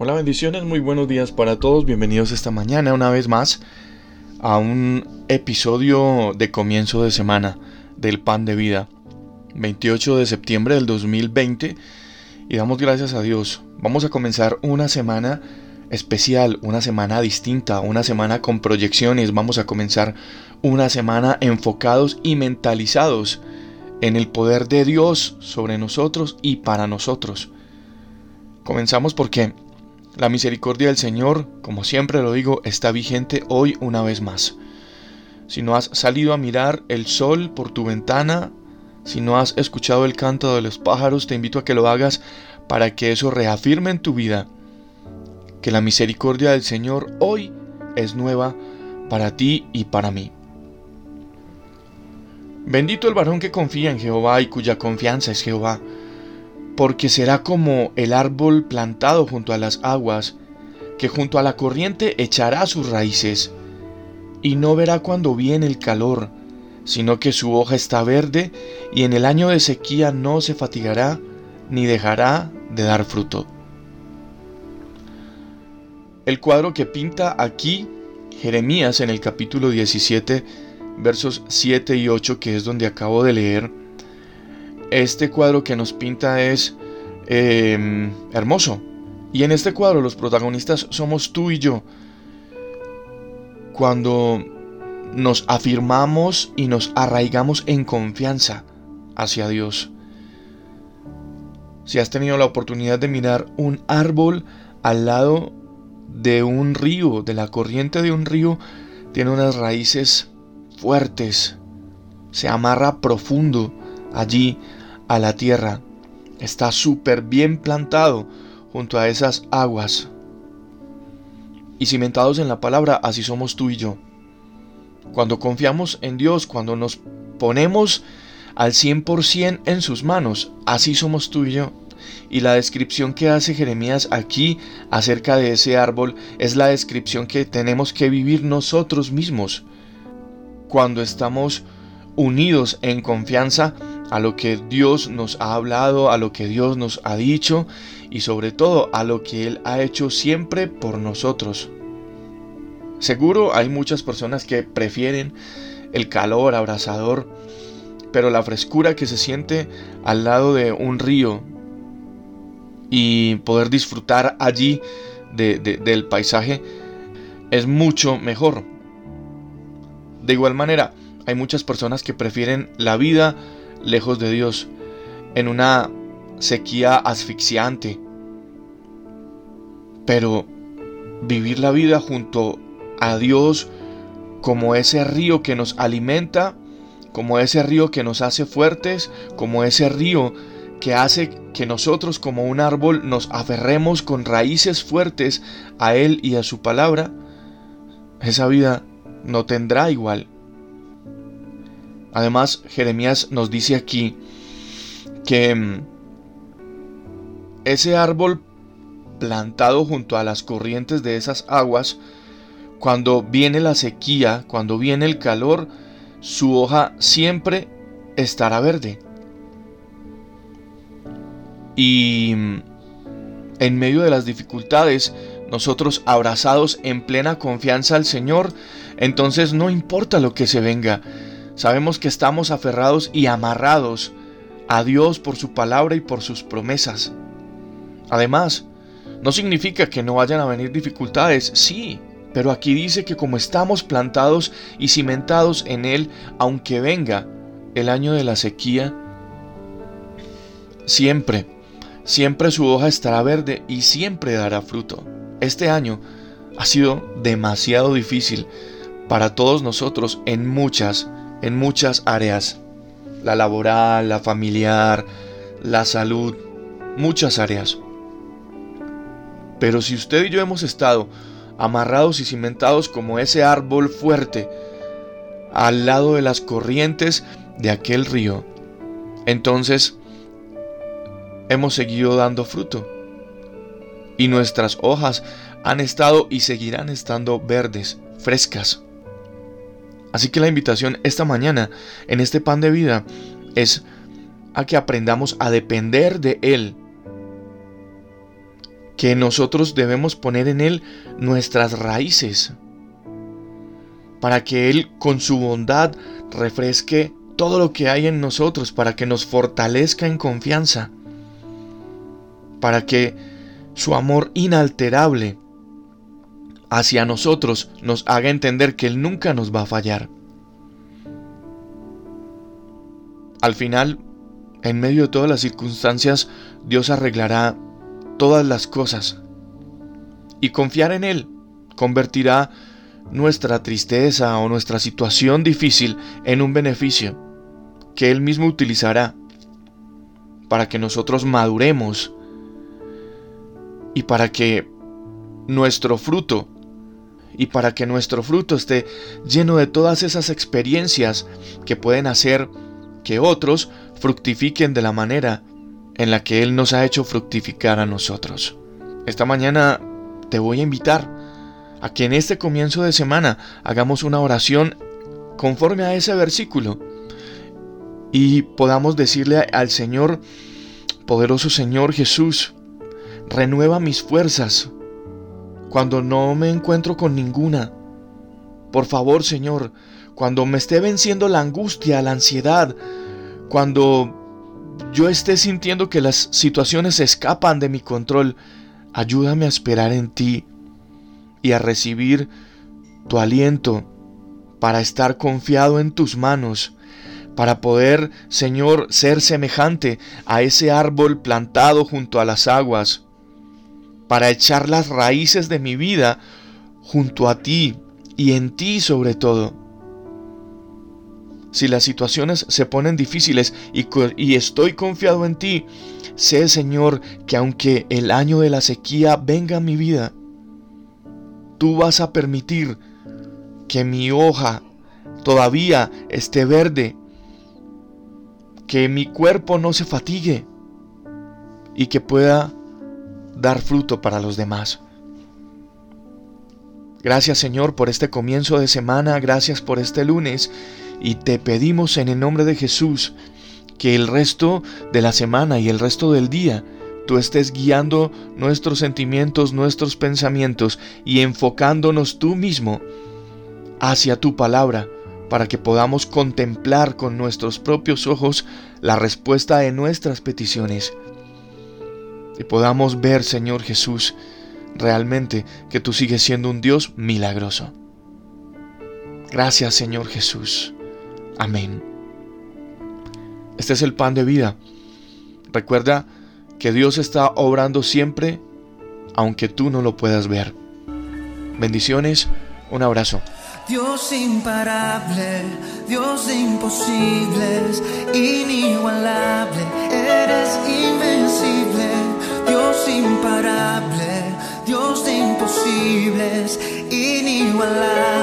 Hola, bendiciones, muy buenos días para todos. Bienvenidos esta mañana una vez más a un episodio de comienzo de semana del Pan de Vida. 28 de septiembre del 2020 y damos gracias a Dios. Vamos a comenzar una semana especial, una semana distinta, una semana con proyecciones. Vamos a comenzar una semana enfocados y mentalizados en el poder de Dios sobre nosotros y para nosotros. Comenzamos porque la misericordia del Señor, como siempre lo digo, está vigente hoy una vez más. Si no has salido a mirar el sol por tu ventana, si no has escuchado el canto de los pájaros, te invito a que lo hagas para que eso reafirme en tu vida que la misericordia del Señor hoy es nueva para ti y para mí. Bendito el varón que confía en Jehová y cuya confianza es Jehová porque será como el árbol plantado junto a las aguas, que junto a la corriente echará sus raíces, y no verá cuando viene el calor, sino que su hoja está verde, y en el año de sequía no se fatigará, ni dejará de dar fruto. El cuadro que pinta aquí Jeremías en el capítulo 17, versos 7 y 8, que es donde acabo de leer, este cuadro que nos pinta es em, hermoso. Y en este cuadro los protagonistas somos tú y yo. Cuando nos afirmamos y nos arraigamos en confianza hacia Dios. Si has tenido la oportunidad de mirar un árbol al lado de un río, de la corriente de un río, tiene unas raíces fuertes, se amarra profundo allí a la tierra. Está súper bien plantado junto a esas aguas. Y cimentados en la palabra, así somos tú y yo. Cuando confiamos en Dios, cuando nos ponemos al 100% en sus manos, así somos tú y yo. Y la descripción que hace Jeremías aquí acerca de ese árbol es la descripción que tenemos que vivir nosotros mismos. Cuando estamos unidos en confianza a lo que Dios nos ha hablado, a lo que Dios nos ha dicho y sobre todo a lo que Él ha hecho siempre por nosotros. Seguro hay muchas personas que prefieren el calor abrasador, pero la frescura que se siente al lado de un río y poder disfrutar allí del paisaje es mucho mejor. De igual manera, hay muchas personas que prefieren la vida lejos de Dios, en una sequía asfixiante. Pero vivir la vida junto a Dios como ese río que nos alimenta, como ese río que nos hace fuertes, como ese río que hace que nosotros como un árbol nos aferremos con raíces fuertes a Él y a su palabra, esa vida no tendrá igual. Además, Jeremías nos dice aquí que mm, ese árbol plantado junto a las corrientes de esas aguas, cuando viene la sequía, cuando viene el calor, su hoja siempre estará verde. Y mm, en medio de las dificultades, nosotros abrazados en plena confianza al Señor, entonces no importa lo que se venga, Sabemos que estamos aferrados y amarrados a Dios por su palabra y por sus promesas. Además, no significa que no vayan a venir dificultades, sí, pero aquí dice que como estamos plantados y cimentados en Él, aunque venga el año de la sequía, siempre, siempre su hoja estará verde y siempre dará fruto. Este año ha sido demasiado difícil para todos nosotros en muchas, en muchas áreas, la laboral, la familiar, la salud, muchas áreas. Pero si usted y yo hemos estado amarrados y cimentados como ese árbol fuerte al lado de las corrientes de aquel río, entonces hemos seguido dando fruto. Y nuestras hojas han estado y seguirán estando verdes, frescas. Así que la invitación esta mañana en este pan de vida es a que aprendamos a depender de Él. que nosotros debemos poner en Él nuestras raíces, para que Él con su bondad refresque todo lo que hay en nosotros, para que nos fortalezca en confianza, para que su amor inalterable hacia nosotros nos haga entender que Él nunca nos va a fallar. Al final, en medio de todas las circunstancias, Dios arreglará todas las cosas. Y confiar en Él convertirá nuestra tristeza o nuestra situación difícil en un beneficio que Él mismo utilizará para que nosotros maduremos y para que nuestro fruto y para que nuestro fruto esté lleno de todas esas experiencias que pueden hacer que otros fructifiquen de la manera en la que Él nos ha hecho fructificar a nosotros. Esta mañana te voy a invitar a que en este comienzo de semana hagamos una oración conforme a ese versículo y podamos decirle al Señor, poderoso Señor Jesús, renueva mis fuerzas cuando no me encuentro con ninguna. Por favor, Señor, cuando me esté venciendo la angustia, la ansiedad, cuando yo esté sintiendo que las situaciones escapan de mi control, ayúdame a esperar en ti y a recibir tu aliento para estar confiado en tus manos, para poder, Señor, ser semejante a ese árbol plantado junto a las aguas, para echar las raíces de mi vida junto a ti y en ti sobre todo. Si las situaciones se ponen difíciles y, estoy confiado en ti, sé Señor que aunque el año de la sequía venga a mi vida, tú vas a permitir que mi hoja todavía esté verde, que mi cuerpo no se fatigue y que pueda dar fruto para los demás. Gracias Señor por este comienzo de semana, gracias por este lunes y te pedimos en el nombre de Jesús que el resto de la semana y el resto del día tú estés guiando nuestros sentimientos, nuestros pensamientos y enfocándonos tú mismo hacia tu palabra para que podamos contemplar con nuestros propios ojos la respuesta de nuestras peticiones. Y podamos ver, Señor Jesús, realmente que tú sigues siendo un Dios milagroso. Gracias, Señor Jesús. Amén. Este es el pan de vida. Recuerda que Dios está obrando siempre, aunque tú no lo puedas ver. Bendiciones, un abrazo. Dios imparable, Dios de inigualable, imparable, Dios de imposibles, inigualable.